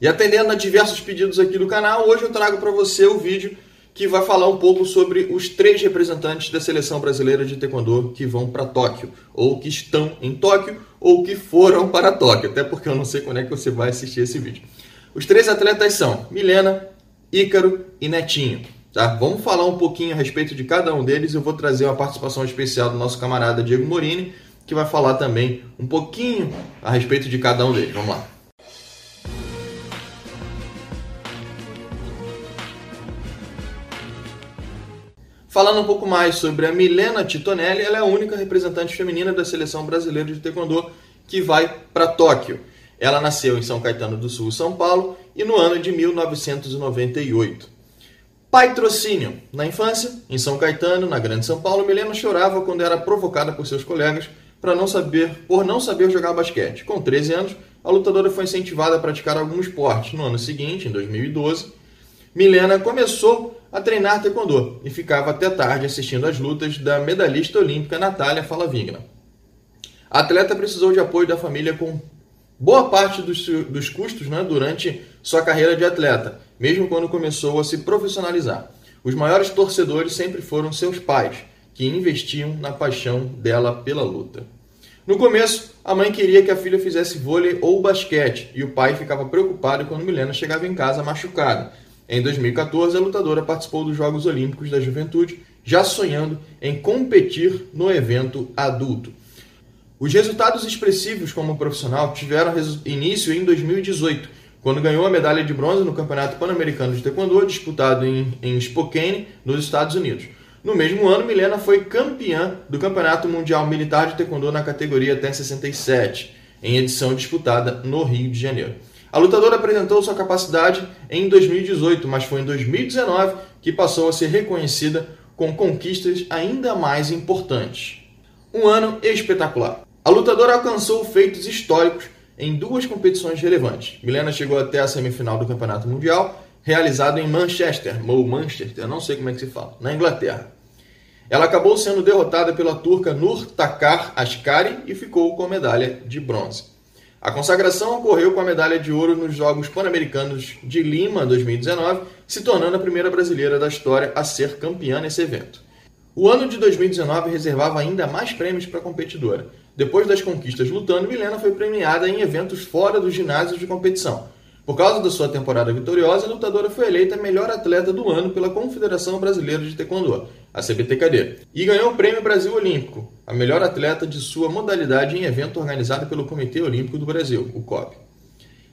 E atendendo a diversos pedidos aqui do canal, hoje eu trago para você o vídeo que vai falar um pouco sobre os três representantes da seleção brasileira de taekwondo que vão para Tóquio, ou que estão em Tóquio, ou que foram para Tóquio, até porque eu não sei quando é que você vai assistir esse vídeo. Os três atletas são Milena, Ícaro e Netinho. Tá? Vamos falar um pouquinho a respeito de cada um deles. Eu vou trazer uma participação especial do nosso camarada Diego Morini, que vai falar também um pouquinho a respeito de cada um deles. Vamos lá. Falando um pouco mais sobre a Milena Titonelli, ela é a única representante feminina da seleção brasileira de taekwondo que vai para Tóquio. Ela nasceu em São Caetano do Sul, São Paulo, e no ano de 1998. Patrocínio. Na infância, em São Caetano, na Grande São Paulo, Milena chorava quando era provocada por seus colegas para não saber, por não saber jogar basquete. Com 13 anos, a lutadora foi incentivada a praticar algum esporte. No ano seguinte, em 2012, Milena começou a treinar taekwondo e ficava até tarde assistindo às lutas da medalhista olímpica Natália Falavigna. A atleta precisou de apoio da família com boa parte dos, dos custos né, durante sua carreira de atleta, mesmo quando começou a se profissionalizar. Os maiores torcedores sempre foram seus pais, que investiam na paixão dela pela luta. No começo, a mãe queria que a filha fizesse vôlei ou basquete, e o pai ficava preocupado quando Milena chegava em casa machucada, em 2014, a lutadora participou dos Jogos Olímpicos da Juventude, já sonhando em competir no evento adulto. Os resultados expressivos como profissional tiveram início em 2018, quando ganhou a medalha de bronze no Campeonato Pan-Americano de Taekwondo, disputado em, em Spokane, nos Estados Unidos. No mesmo ano, Milena foi campeã do Campeonato Mundial Militar de Taekwondo na categoria até 67, em edição disputada no Rio de Janeiro. A lutadora apresentou sua capacidade em 2018, mas foi em 2019 que passou a ser reconhecida com conquistas ainda mais importantes. Um ano espetacular. A lutadora alcançou feitos históricos em duas competições relevantes. Milena chegou até a semifinal do Campeonato Mundial, realizado em Manchester, ou Manchester, não sei como é que se fala, na Inglaterra. Ela acabou sendo derrotada pela turca Nur Takar Askari e ficou com a medalha de bronze. A consagração ocorreu com a medalha de ouro nos Jogos Pan-Americanos de Lima 2019, se tornando a primeira brasileira da história a ser campeã nesse evento. O ano de 2019 reservava ainda mais prêmios para a competidora. Depois das conquistas lutando, Milena foi premiada em eventos fora dos ginásios de competição. Por causa da sua temporada vitoriosa, a lutadora foi eleita melhor atleta do ano pela Confederação Brasileira de Taekwondo, a CBTKD, e ganhou o Prêmio Brasil Olímpico, a melhor atleta de sua modalidade em evento organizado pelo Comitê Olímpico do Brasil, o COB.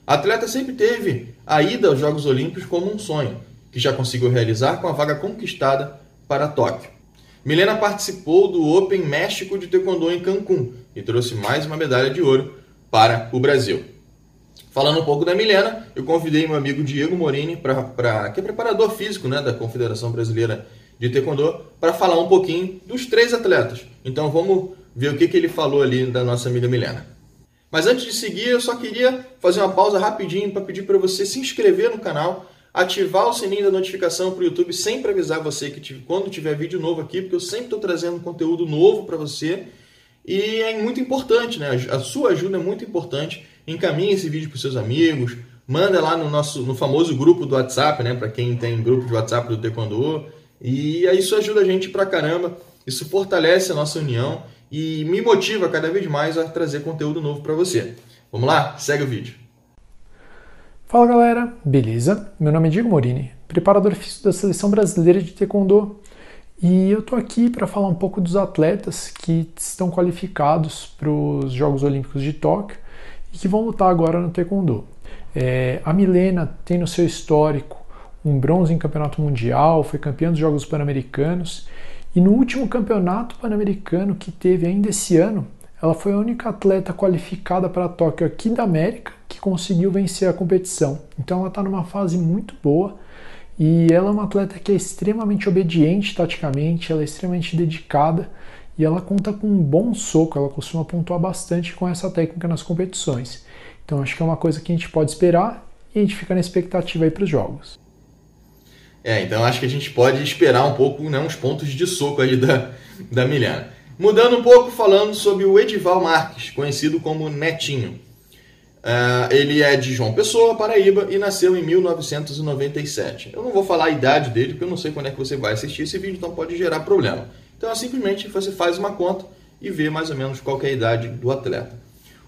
A atleta sempre teve a ida aos Jogos Olímpicos como um sonho, que já conseguiu realizar com a vaga conquistada para Tóquio. Milena participou do Open México de Taekwondo em Cancún e trouxe mais uma medalha de ouro para o Brasil. Falando um pouco da Milena, eu convidei meu amigo Diego Morini, pra, pra, que é preparador físico né, da Confederação Brasileira de Taekwondo, para falar um pouquinho dos três atletas. Então vamos ver o que, que ele falou ali da nossa amiga Milena. Mas antes de seguir, eu só queria fazer uma pausa rapidinho para pedir para você se inscrever no canal, ativar o sininho da notificação para o YouTube, sempre avisar você que quando tiver vídeo novo aqui, porque eu sempre estou trazendo conteúdo novo para você. E é muito importante, né? A sua ajuda é muito importante encaminhe esse vídeo para seus amigos, manda lá no nosso no famoso grupo do WhatsApp, né, para quem tem grupo de WhatsApp do Taekwondo. E isso ajuda a gente pra caramba, isso fortalece a nossa união e me motiva cada vez mais a trazer conteúdo novo para você. Vamos lá? Segue o vídeo. Fala galera, beleza? Meu nome é Diego Morini, preparador físico da Seleção Brasileira de Taekwondo. E eu tô aqui para falar um pouco dos atletas que estão qualificados para os Jogos Olímpicos de Tóquio e que vão lutar agora no Taekwondo. É, a Milena tem no seu histórico um bronze em campeonato mundial, foi campeã dos Jogos Pan-Americanos e no último campeonato pan-americano que teve ainda esse ano, ela foi a única atleta qualificada para Tóquio aqui da América que conseguiu vencer a competição. Então ela está numa fase muito boa e ela é uma atleta que é extremamente obediente taticamente, ela é extremamente dedicada e ela conta com um bom soco, ela costuma pontuar bastante com essa técnica nas competições. Então acho que é uma coisa que a gente pode esperar e a gente fica na expectativa aí para os jogos. É, então acho que a gente pode esperar um pouco, né, uns pontos de soco aí da, da Milena. Mudando um pouco, falando sobre o Edival Marques, conhecido como Netinho. Uh, ele é de João Pessoa, Paraíba, e nasceu em 1997. Eu não vou falar a idade dele, porque eu não sei quando é que você vai assistir esse vídeo, então pode gerar problema. Então, é simplesmente você faz uma conta e vê mais ou menos qual é a idade do atleta.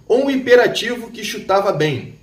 Um imperativo que chutava bem.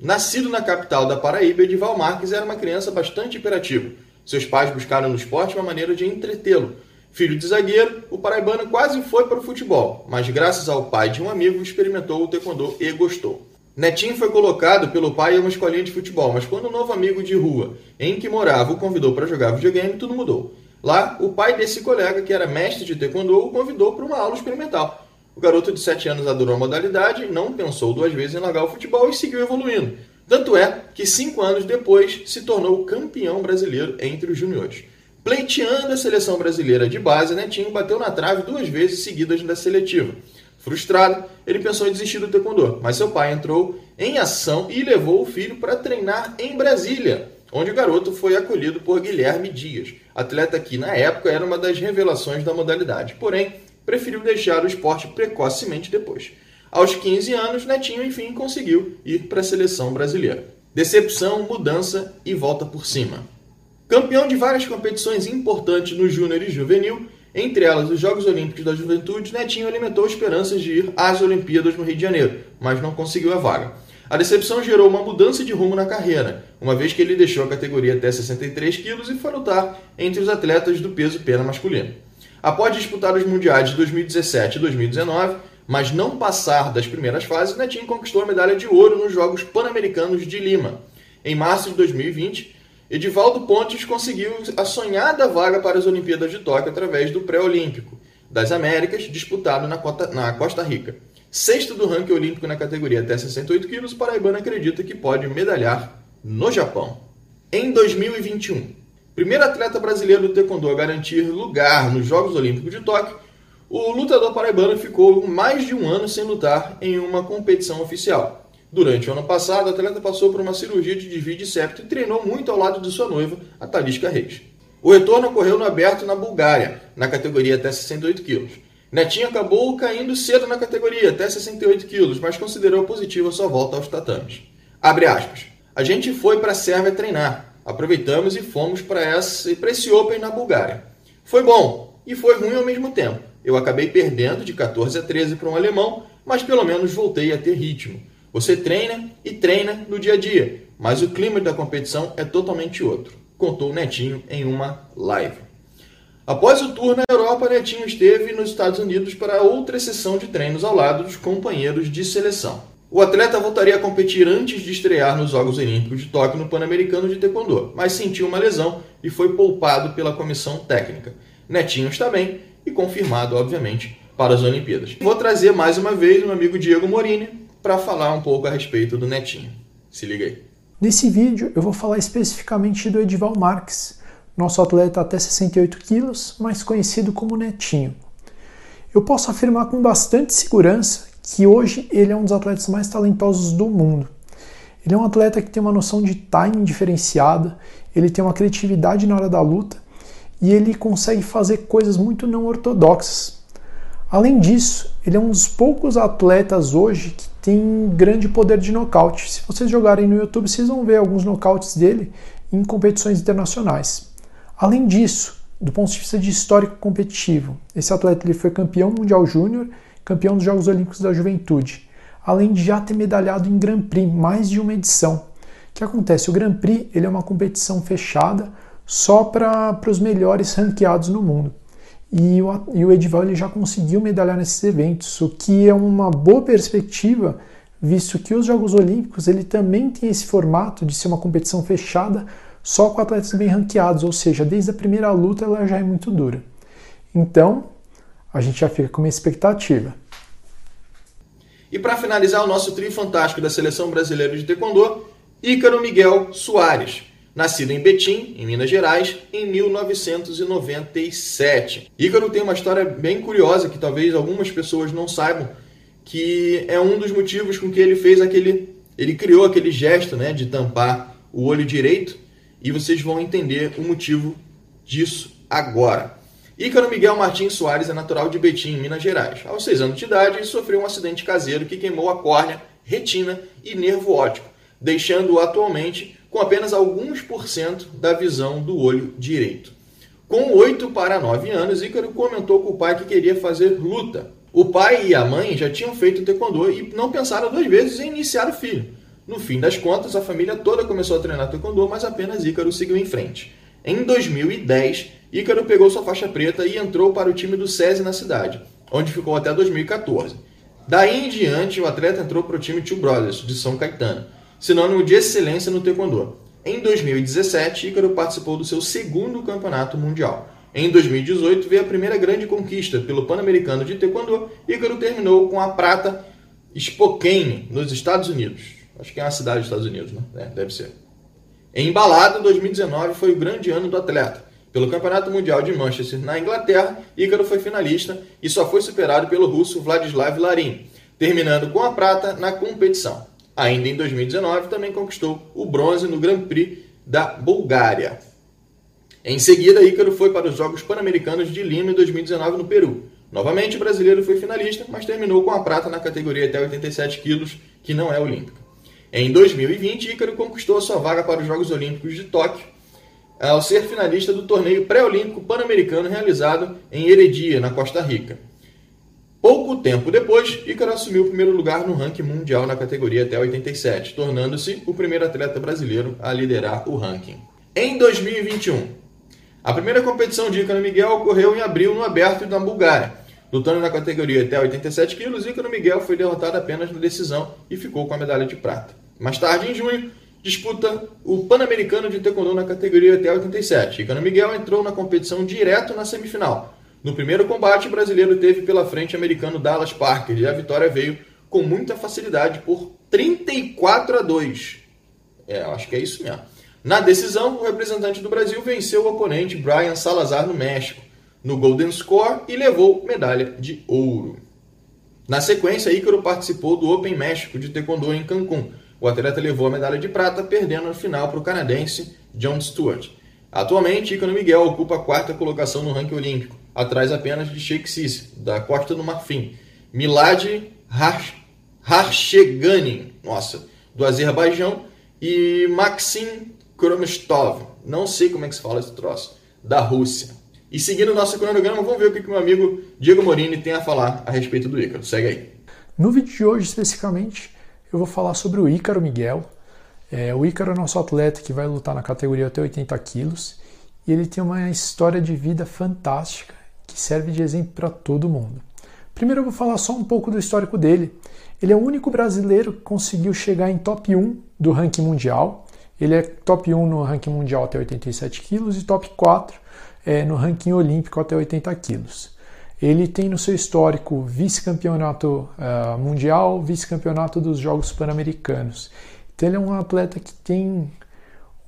Nascido na capital da Paraíba, Edival Marques era uma criança bastante imperativa. Seus pais buscaram no esporte uma maneira de entretê-lo. Filho de zagueiro, o paraibano quase foi para o futebol, mas graças ao pai de um amigo experimentou o taekwondo e gostou. Netinho foi colocado pelo pai em uma escolinha de futebol, mas quando um novo amigo de rua em que morava o convidou para jogar videogame, tudo mudou. Lá, o pai desse colega, que era mestre de taekwondo, o convidou para uma aula experimental. O garoto de 7 anos adorou a modalidade, não pensou duas vezes em largar o futebol e seguiu evoluindo. Tanto é que cinco anos depois se tornou campeão brasileiro entre os juniores. Pleiteando a seleção brasileira de base, Netinho bateu na trave duas vezes seguidas da seletiva. Frustrado, ele pensou em desistir do taekwondo, mas seu pai entrou em ação e levou o filho para treinar em Brasília, onde o garoto foi acolhido por Guilherme Dias, atleta que na época era uma das revelações da modalidade, porém preferiu deixar o esporte precocemente depois. Aos 15 anos, Netinho enfim conseguiu ir para a seleção brasileira. Decepção, mudança e volta por cima. Campeão de várias competições importantes no júnior e juvenil, entre elas, os Jogos Olímpicos da Juventude, Netinho alimentou esperanças de ir às Olimpíadas no Rio de Janeiro, mas não conseguiu a vaga. A decepção gerou uma mudança de rumo na carreira, uma vez que ele deixou a categoria até 63 quilos e foi lutar entre os atletas do peso pena masculino. Após disputar os mundiais de 2017 e 2019, mas não passar das primeiras fases, Netinho conquistou a medalha de ouro nos Jogos Pan-Americanos de Lima. Em março de 2020, Edivaldo Pontes conseguiu a sonhada vaga para as Olimpíadas de Tóquio através do pré-olímpico das Américas, disputado na, Costa Rica. Sexto do ranking olímpico na categoria até 68 quilos, o paraibano acredita que pode medalhar no Japão. Em 2021, primeiro atleta brasileiro do taekwondo a garantir lugar nos Jogos Olímpicos de Tóquio, o lutador paraibano ficou mais de um ano sem lutar em uma competição oficial. Durante o ano passado, a atleta passou por uma cirurgia de desvio de septo e treinou muito ao lado de sua noiva, a Talisca Reis. O retorno ocorreu no aberto na Bulgária, na categoria até 68 quilos. Netinho acabou caindo cedo na categoria, até 68 quilos, mas considerou positiva sua volta aos tatames. Abre aspas. A gente foi para a Sérvia treinar. Aproveitamos e fomos para esse Open na Bulgária. Foi bom e foi ruim ao mesmo tempo. Eu acabei perdendo de 14 a 13 para um alemão, mas pelo menos voltei a ter ritmo. Você treina e treina no dia a dia, mas o clima da competição é totalmente outro, contou Netinho em uma live. Após o tour na Europa, Netinho esteve nos Estados Unidos para outra sessão de treinos ao lado dos companheiros de seleção. O atleta voltaria a competir antes de estrear nos Jogos Olímpicos de Tóquio no Pan-Americano de Taekwondo, mas sentiu uma lesão e foi poupado pela comissão técnica. Netinho está bem e confirmado, obviamente, para as Olimpíadas. Vou trazer mais uma vez o meu amigo Diego Morini para falar um pouco a respeito do Netinho. Se liga aí. Nesse vídeo eu vou falar especificamente do Edival Marques, nosso atleta até 68 quilos, mais conhecido como Netinho. Eu posso afirmar com bastante segurança que hoje ele é um dos atletas mais talentosos do mundo. Ele é um atleta que tem uma noção de timing diferenciada, ele tem uma criatividade na hora da luta e ele consegue fazer coisas muito não ortodoxas. Além disso, ele é um dos poucos atletas hoje que tem grande poder de nocaute. Se vocês jogarem no YouTube, vocês vão ver alguns nocautes dele em competições internacionais. Além disso, do ponto de vista de histórico competitivo, esse atleta ele foi campeão mundial júnior, campeão dos Jogos Olímpicos da Juventude, além de já ter medalhado em Grand Prix mais de uma edição. O que acontece? O Grand Prix ele é uma competição fechada só para os melhores ranqueados no mundo. E o, e o Edival ele já conseguiu medalhar nesses eventos, o que é uma boa perspectiva, visto que os Jogos Olímpicos ele também tem esse formato de ser uma competição fechada só com atletas bem ranqueados, ou seja, desde a primeira luta ela já é muito dura. Então, a gente já fica com uma expectativa. E para finalizar o nosso trio fantástico da seleção brasileira de taekwondo, Ícaro Miguel Soares, nascido em Betim, em Minas Gerais, em 1997. Ícaro tem uma história bem curiosa que talvez algumas pessoas não saibam, que é um dos motivos com que ele fez aquele, ele criou aquele gesto, né, de tampar o olho direito, e vocês vão entender o motivo disso agora. Ícaro Miguel Martins Soares é natural de Betim, Minas Gerais. Aos seis anos de idade, ele sofreu um acidente caseiro que queimou a córnea retina e nervo óptico, deixando-o atualmente com apenas alguns por cento da visão do olho direito. Com 8 para 9 anos, Ícaro comentou com o pai que queria fazer luta. O pai e a mãe já tinham feito taekwondo e não pensaram duas vezes em iniciar o filho. No fim das contas, a família toda começou a treinar taekwondo, mas apenas Ícaro seguiu em frente. Em 2010, Ícaro pegou sua faixa preta e entrou para o time do SESI na cidade, onde ficou até 2014. Daí em diante, o atleta entrou para o time Two Brothers, de São Caetano, sinônimo de excelência no taekwondo. Em 2017, Ícaro participou do seu segundo campeonato mundial. Em 2018, veio a primeira grande conquista pelo Pan-Americano de Taekwondo. Ícaro terminou com a prata Spokane, nos Estados Unidos. Acho que é uma cidade dos Estados Unidos, né? É, deve ser. Em Embalado, 2019 foi o grande ano do atleta. Pelo Campeonato Mundial de Manchester, na Inglaterra, Ícaro foi finalista e só foi superado pelo russo Vladislav Larin, terminando com a prata na competição. Ainda em 2019, também conquistou o bronze no Grand Prix da Bulgária. Em seguida, Ícaro foi para os Jogos Pan-Americanos de Lima em 2019 no Peru. Novamente, o brasileiro foi finalista, mas terminou com a prata na categoria até 87 quilos, que não é olímpica. Em 2020, Ícaro conquistou sua vaga para os Jogos Olímpicos de Tóquio, ao ser finalista do torneio pré-olímpico pan-americano realizado em Heredia, na Costa Rica. Pouco tempo depois, Ícaro assumiu o primeiro lugar no ranking mundial na categoria até 87, tornando-se o primeiro atleta brasileiro a liderar o ranking. Em 2021, a primeira competição de Ícaro Miguel ocorreu em abril no Aberto da Bulgária. Lutando na categoria até 87 quilos, Ícaro Miguel foi derrotado apenas na decisão e ficou com a medalha de prata. Mais tarde, em junho, disputa o Pan-Americano de Taekwondo na categoria até 87. Icano Miguel entrou na competição direto na semifinal. No primeiro combate, o brasileiro teve pela frente o americano Dallas Parker e a vitória veio com muita facilidade por 34 a 2. É, acho que é isso mesmo. Na decisão, o representante do Brasil venceu o oponente Brian Salazar no México, no Golden Score e levou medalha de ouro. Na sequência, Ícaro participou do Open México de Taekwondo em Cancún, o atleta levou a medalha de prata, perdendo no final para o canadense John Stewart. Atualmente, Icano Miguel ocupa a quarta colocação no ranking olímpico, atrás apenas de Sheikh da Costa do Marfim, Milad Harshegani, nossa, do Azerbaijão, e Maxim Kromstov, não sei como é que se fala esse troço, da Rússia. E seguindo o nosso cronograma, vamos ver o que o meu amigo Diego Morini tem a falar a respeito do Ícaro. Segue aí. No vídeo de hoje, especificamente, eu vou falar sobre o Ícaro Miguel. É, o Ícaro é nosso atleta que vai lutar na categoria até 80 quilos e ele tem uma história de vida fantástica que serve de exemplo para todo mundo. Primeiro eu vou falar só um pouco do histórico dele. Ele é o único brasileiro que conseguiu chegar em top 1 do ranking mundial. Ele é top 1 no ranking mundial até 87 quilos e top 4 é, no ranking olímpico até 80 quilos. Ele tem no seu histórico vice-campeonato uh, mundial, vice-campeonato dos Jogos Pan-Americanos. Então ele é um atleta que tem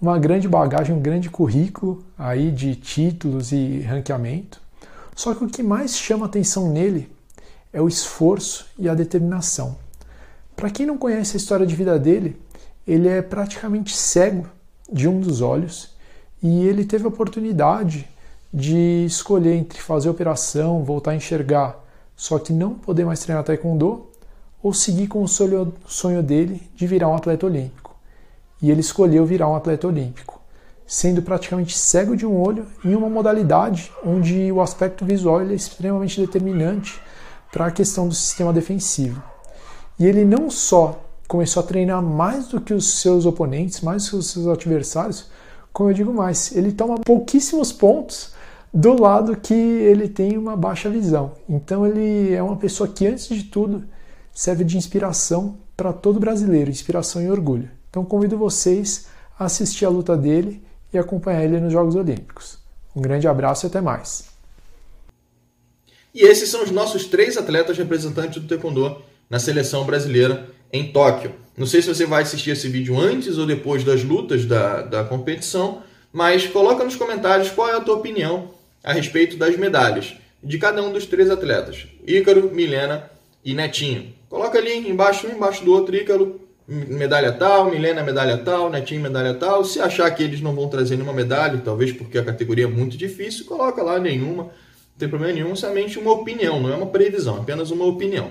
uma grande bagagem, um grande currículo aí de títulos e ranqueamento. Só que o que mais chama atenção nele é o esforço e a determinação. Para quem não conhece a história de vida dele, ele é praticamente cego de um dos olhos e ele teve a oportunidade de escolher entre fazer operação, voltar a enxergar, só que não poder mais treinar taekwondo, ou seguir com o sonho dele de virar um atleta olímpico. E ele escolheu virar um atleta olímpico, sendo praticamente cego de um olho em uma modalidade onde o aspecto visual é extremamente determinante para a questão do sistema defensivo. E ele não só começou a treinar mais do que os seus oponentes, mais do que os seus adversários, como eu digo mais, ele toma pouquíssimos pontos do lado que ele tem uma baixa visão. Então ele é uma pessoa que, antes de tudo, serve de inspiração para todo brasileiro, inspiração e orgulho. Então convido vocês a assistir a luta dele e acompanhar ele nos Jogos Olímpicos. Um grande abraço e até mais. E esses são os nossos três atletas representantes do Taekwondo na seleção brasileira em Tóquio. Não sei se você vai assistir esse vídeo antes ou depois das lutas da, da competição, mas coloca nos comentários qual é a tua opinião a respeito das medalhas de cada um dos três atletas: Ícaro, Milena e Netinho. Coloca ali embaixo, um embaixo do outro, Ícaro, medalha tal, Milena, medalha tal, Netinho, medalha tal. Se achar que eles não vão trazer nenhuma medalha, talvez porque a categoria é muito difícil, coloca lá nenhuma. Não tem problema nenhum, somente uma opinião, não é uma previsão, apenas uma opinião.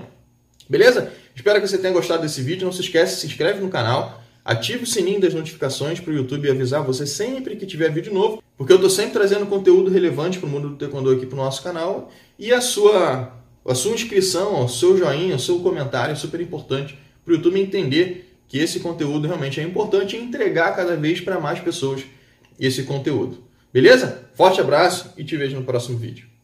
Beleza? Espero que você tenha gostado desse vídeo. Não se esquece, se inscreve no canal, ative o sininho das notificações para o YouTube avisar você sempre que tiver vídeo novo, porque eu estou sempre trazendo conteúdo relevante para o mundo do Taekwondo aqui para o nosso canal. E a sua, a sua inscrição, o seu joinha, o seu comentário é super importante para o YouTube entender que esse conteúdo realmente é importante e entregar cada vez para mais pessoas esse conteúdo. Beleza? Forte abraço e te vejo no próximo vídeo.